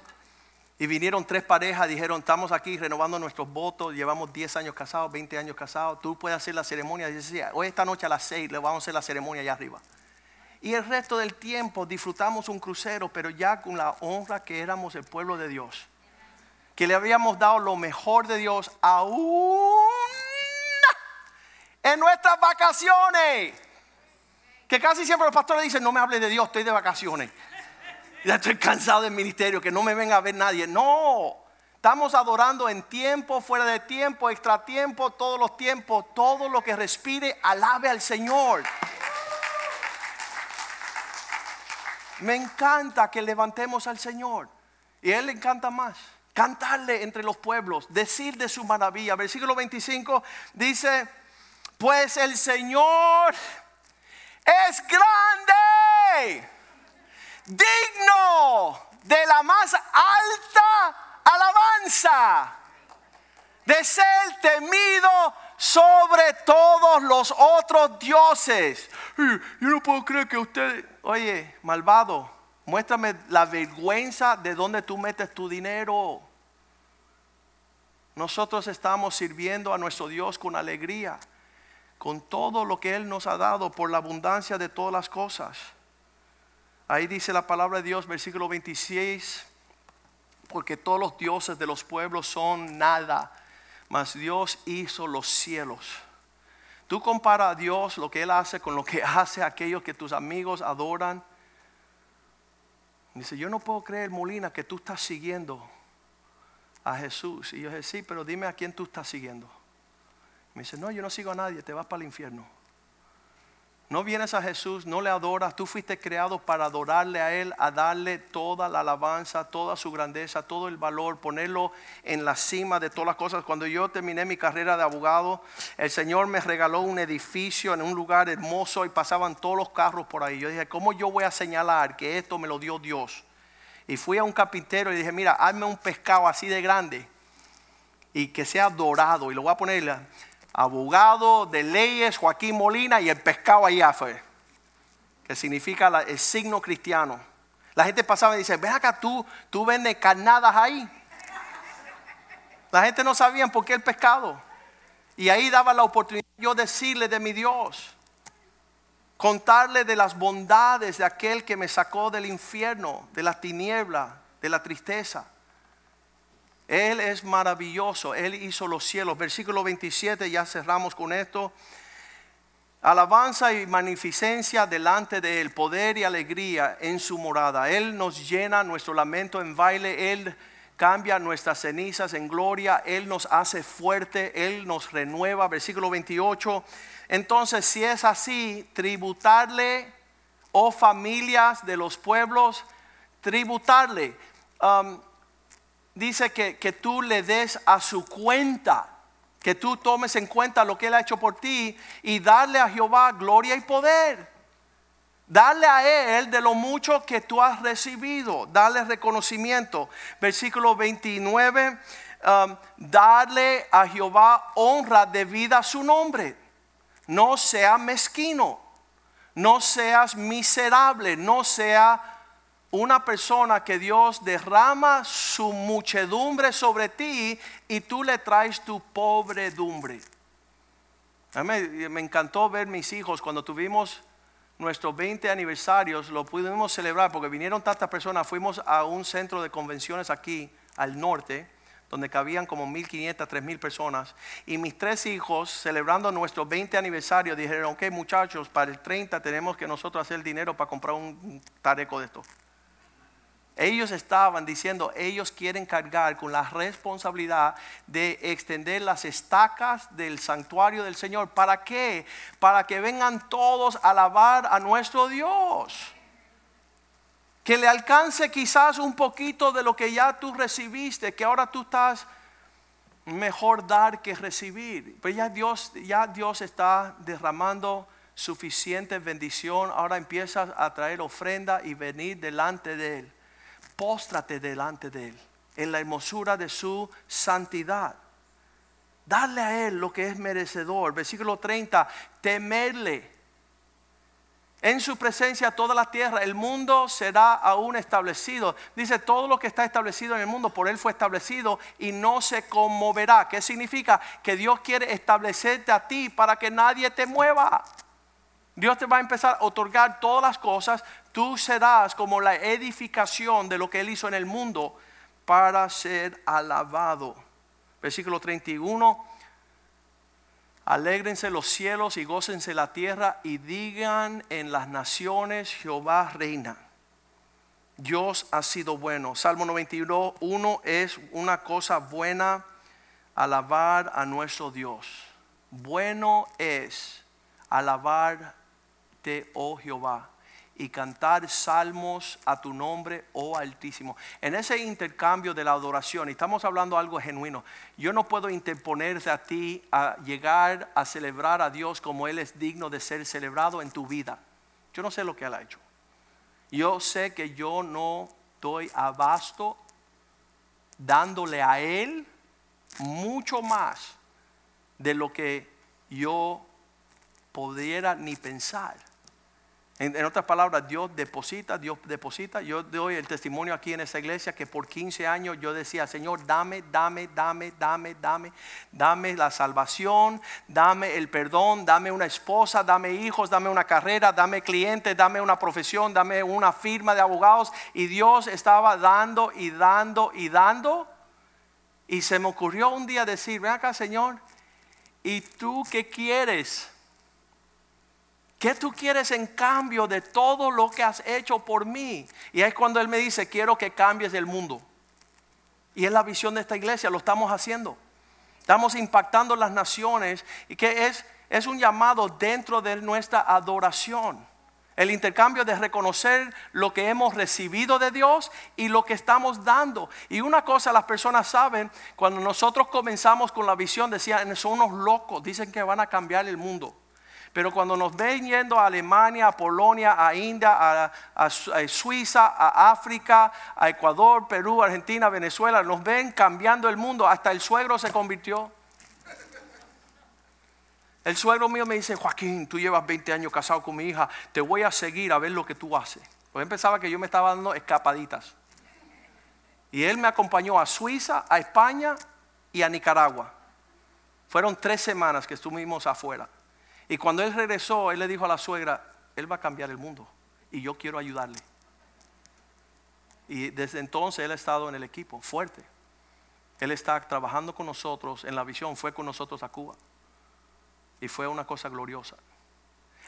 Y vinieron tres parejas, dijeron, estamos aquí renovando nuestros votos, llevamos 10 años casados, 20 años casados, tú puedes hacer la ceremonia. Y decía, hoy esta noche a las 6 le vamos a hacer la ceremonia allá arriba. Y el resto del tiempo disfrutamos un crucero, pero ya con la honra que éramos el pueblo de Dios. Que le habíamos dado lo mejor de Dios aún en nuestras vacaciones. Que casi siempre los pastores dicen, no me hables de Dios, estoy de vacaciones. Ya estoy cansado del ministerio, que no me venga a ver nadie. No, estamos adorando en tiempo, fuera de tiempo, extra tiempo, todos los tiempos, todo lo que respire, alabe al Señor. Me encanta que levantemos al Señor. Y Él le encanta más. Cantarle entre los pueblos, decir de su maravilla. Versículo 25 dice, pues el Señor es grande, digno de la más alta alabanza, de ser temido sobre todos los otros dioses. Yo no puedo creer que usted, oye, malvado, muéstrame la vergüenza de donde tú metes tu dinero. Nosotros estamos sirviendo a nuestro Dios con alegría con todo lo que Él nos ha dado por la abundancia de todas las cosas. Ahí dice la palabra de Dios, versículo 26, porque todos los dioses de los pueblos son nada, mas Dios hizo los cielos. Tú compara a Dios lo que Él hace con lo que hace aquellos que tus amigos adoran. Dice, yo no puedo creer, Molina, que tú estás siguiendo a Jesús. Y yo dije, sí, pero dime a quién tú estás siguiendo. Me dice, no, yo no sigo a nadie, te vas para el infierno. No vienes a Jesús, no le adoras, tú fuiste creado para adorarle a Él, a darle toda la alabanza, toda su grandeza, todo el valor, ponerlo en la cima de todas las cosas. Cuando yo terminé mi carrera de abogado, el Señor me regaló un edificio en un lugar hermoso y pasaban todos los carros por ahí. Yo dije, ¿cómo yo voy a señalar que esto me lo dio Dios? Y fui a un carpintero y dije, mira, hazme un pescado así de grande y que sea dorado y lo voy a poner abogado de leyes Joaquín Molina y el pescado allá fue, que significa el signo cristiano. La gente pasaba y dice, ven acá tú, tú vendes carnadas ahí. La gente no sabía por qué el pescado. Y ahí daba la oportunidad yo decirle de mi Dios, contarle de las bondades de aquel que me sacó del infierno, de la tiniebla, de la tristeza. Él es maravilloso, Él hizo los cielos. Versículo 27, ya cerramos con esto. Alabanza y magnificencia delante de Él, poder y alegría en su morada. Él nos llena nuestro lamento en baile, Él cambia nuestras cenizas en gloria, Él nos hace fuerte, Él nos renueva. Versículo 28. Entonces, si es así, tributarle, oh familias de los pueblos, tributarle. Um, dice que, tú le des a su cuenta, que tú tomes en cuenta lo que Él ha hecho por ti y darle a Jehová gloria y poder. Darle a Él de lo mucho que tú has recibido, darle reconocimiento. Versículo 29, um, darle a Jehová honra debida a su nombre. No sea mezquino, no seas miserable, no sea una persona que Dios derrama su muchedumbre sobre ti y tú le traes tu pobredumbre. Me, me encantó ver mis hijos cuando tuvimos nuestros 20 aniversarios lo pudimos celebrar porque vinieron tantas personas. Fuimos a un centro de convenciones aquí al norte, donde cabían como 1.500, 3.000 personas. Y mis tres hijos, celebrando nuestro 20 aniversario, dijeron, ok muchachos, para el 30 tenemos que nosotros hacer dinero para comprar un tareco de esto. Ellos estaban diciendo, ellos quieren cargar con la responsabilidad de extender las estacas del santuario del Señor. ¿Para qué? Para que vengan todos a alabar a nuestro Dios. Que le alcance quizás un poquito de lo que ya tú recibiste, que ahora tú estás mejor dar que recibir. Pues ya Dios, ya Dios está derramando suficiente bendición. Ahora empiezas a traer ofrenda y venir delante de Él póstrate delante de Él, en la hermosura de su santidad. Darle a Él lo que es merecedor. Versículo 30, temerle. En su presencia toda la tierra, el mundo será aún establecido. Dice, todo lo que está establecido en el mundo, por Él fue establecido y no se conmoverá. ¿Qué significa? Que Dios quiere establecerte a ti para que nadie te mueva. Dios te va a empezar a otorgar todas las cosas tú serás como la edificación de lo que Él hizo en el mundo para ser alabado. Versículo 31. Alégrense los cielos y gócense la tierra y digan en las naciones Jehová reina. Dios ha sido bueno. Salmo 91 1 es una cosa buena alabar a nuestro Dios. Bueno es oh Jehová y cantar salmos a tu nombre, oh Altísimo. En ese intercambio de la adoración, y estamos hablando algo genuino, yo no puedo interponerte a ti a llegar a celebrar a Dios como Él es digno de ser celebrado en tu vida. Yo no sé lo que Él ha hecho. Yo sé que yo no doy abasto dándole a Él mucho más de lo que yo pudiera ni pensar. En, otras palabras, Dios deposita, Dios deposita. Yo doy el testimonio aquí en esta iglesia que por 15 años yo decía, Señor, dame, dame, dame, dame, dame, dame la salvación, dame el perdón, dame una esposa, dame hijos, dame una carrera, dame clientes, dame una profesión, dame una firma de abogados. Y Dios estaba dando y dando y dando. Y se me ocurrió un día decir, ven acá, Señor, ¿y tú qué quieres? ¿Qué tú quieres en cambio de todo lo que has hecho por mí? Y es cuando Él me dice, quiero que cambies el mundo. Y es la visión de esta iglesia, lo estamos haciendo. Estamos impactando las naciones y que es, es un llamado dentro de nuestra adoración. El intercambio de reconocer lo que hemos recibido de Dios y lo que estamos dando. Y una cosa las personas saben, cuando nosotros comenzamos con la visión, decían, son unos locos, dicen que van a cambiar el mundo. Pero cuando nos ven yendo a Alemania, a Polonia, a India, a, Suiza, a África, a Ecuador, Perú, Argentina, Venezuela, nos ven cambiando el mundo. Hasta el suegro se convirtió. El suegro mío me dice, Joaquín, tú llevas 20 años casado con mi hija, te voy a seguir a ver lo que tú haces. Pues él pensaba que yo me estaba dando escapaditas. Y él me acompañó a Suiza, a España y a Nicaragua. Fueron tres semanas que estuvimos afuera. Y cuando él regresó, él le dijo a la suegra, él va a cambiar el mundo y yo quiero ayudarle. Y desde entonces él ha estado en el equipo, fuerte. Él está trabajando con nosotros en la visión, fue con nosotros a Cuba. Y fue una cosa gloriosa.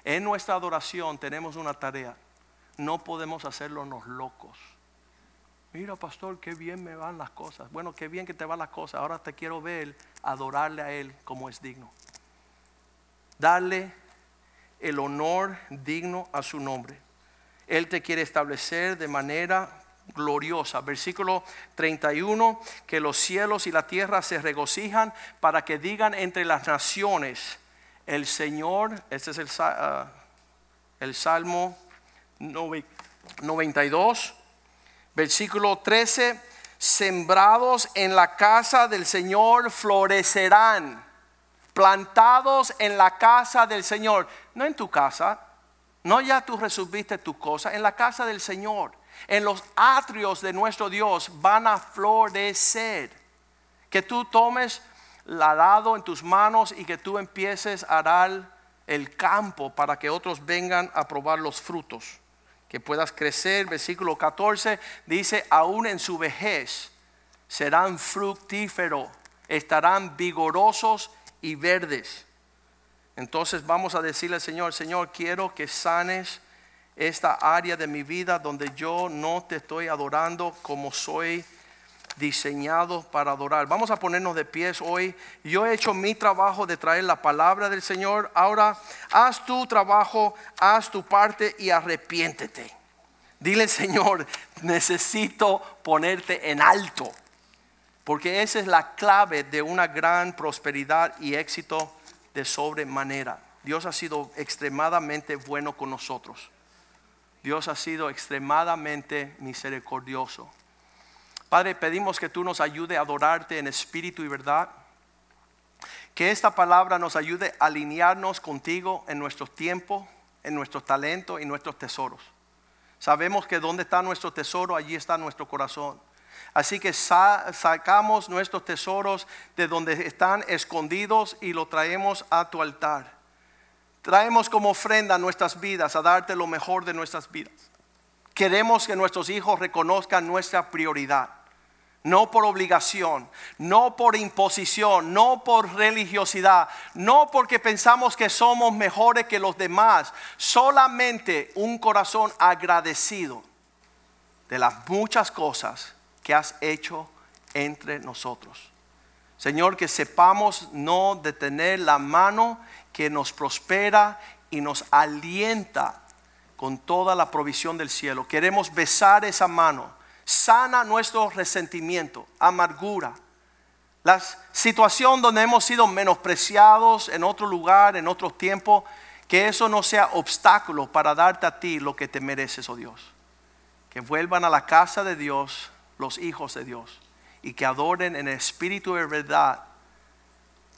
En nuestra adoración tenemos una tarea. No podemos hacerlo locos. Mira, pastor, qué bien me van las cosas. Bueno, qué bien que te van las cosas. Ahora te quiero ver adorarle a Él como es digno darle el honor digno a su nombre. Él te quiere establecer de manera gloriosa. Versículo 31, que los cielos y la tierra se regocijan para que digan entre las naciones, el Señor, este es el, ah, el Salmo 92, versículo 13, sembrados en la casa del Señor florecerán plantados en la casa del Señor, no en tu casa, no ya tú resolviste tu cosa, en la casa del Señor, en los atrios de nuestro Dios van a florecer. Que tú tomes la dado en tus manos y que tú empieces a dar el campo para que otros vengan a probar los frutos. Que puedas crecer. Versículo 14 dice, aún en su vejez serán fructíferos, estarán vigorosos y verdes. Entonces vamos a decirle al Señor, Señor, quiero que sanes esta área de mi vida donde yo no te estoy adorando como soy diseñado para adorar. Vamos a ponernos de pies hoy. Yo he hecho mi trabajo de traer la palabra del Señor. Ahora haz tu trabajo, haz tu parte y arrepiéntete. Dile, Señor, necesito ponerte en alto. Porque esa es la clave de una gran prosperidad y éxito de sobremanera. Dios ha sido extremadamente bueno con nosotros. Dios ha sido extremadamente misericordioso. Padre, pedimos que tú nos ayude a adorarte en espíritu y verdad. Que esta palabra nos ayude a alinearnos contigo en nuestros tiempos, en nuestros talentos y nuestros tesoros. Sabemos que donde está nuestro tesoro, allí está nuestro corazón. Así que sacamos nuestros tesoros de donde están escondidos y lo traemos a tu altar. Traemos como ofrenda nuestras vidas a darte lo mejor de nuestras vidas. Queremos que nuestros hijos reconozcan nuestra prioridad. No por obligación, no por imposición, no por religiosidad, no porque pensamos que somos mejores que los demás, solamente un corazón agradecido de las muchas cosas que has hecho entre nosotros. Señor, que sepamos no detener la mano que nos prospera y nos alienta con toda la provisión del cielo. Queremos besar esa mano. Sana nuestro resentimiento, amargura. La situación donde hemos sido menospreciados en otro lugar, en otro tiempo, que eso no sea obstáculo para darte a ti lo que te mereces, oh Dios. Que vuelvan a la casa de Dios los hijos de Dios y que adoren en espíritu de verdad,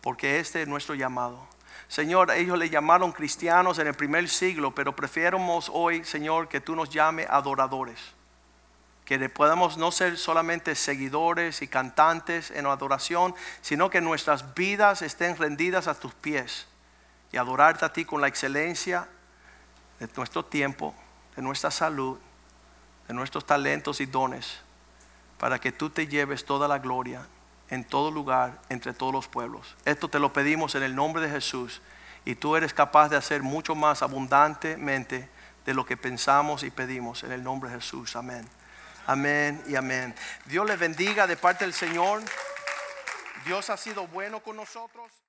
porque este es nuestro llamado. Señor, ellos le llamaron cristianos en el primer siglo, pero prefiéramos hoy, Señor, que tú nos llame adoradores. Que podamos no ser solamente seguidores y cantantes en adoración, sino que nuestras vidas estén rendidas a tus pies y adorarte a ti con la excelencia de nuestro tiempo, de nuestra salud, de nuestros talentos y dones, para que tú te lleves toda la gloria en todo lugar, entre todos los pueblos. Esto te lo pedimos en el nombre de Jesús y tú eres capaz de hacer mucho más abundantemente de lo que pensamos y pedimos en el nombre de Jesús. Amén. Amén y amén. Dios le bendiga de parte del Señor. Dios ha sido bueno con nosotros.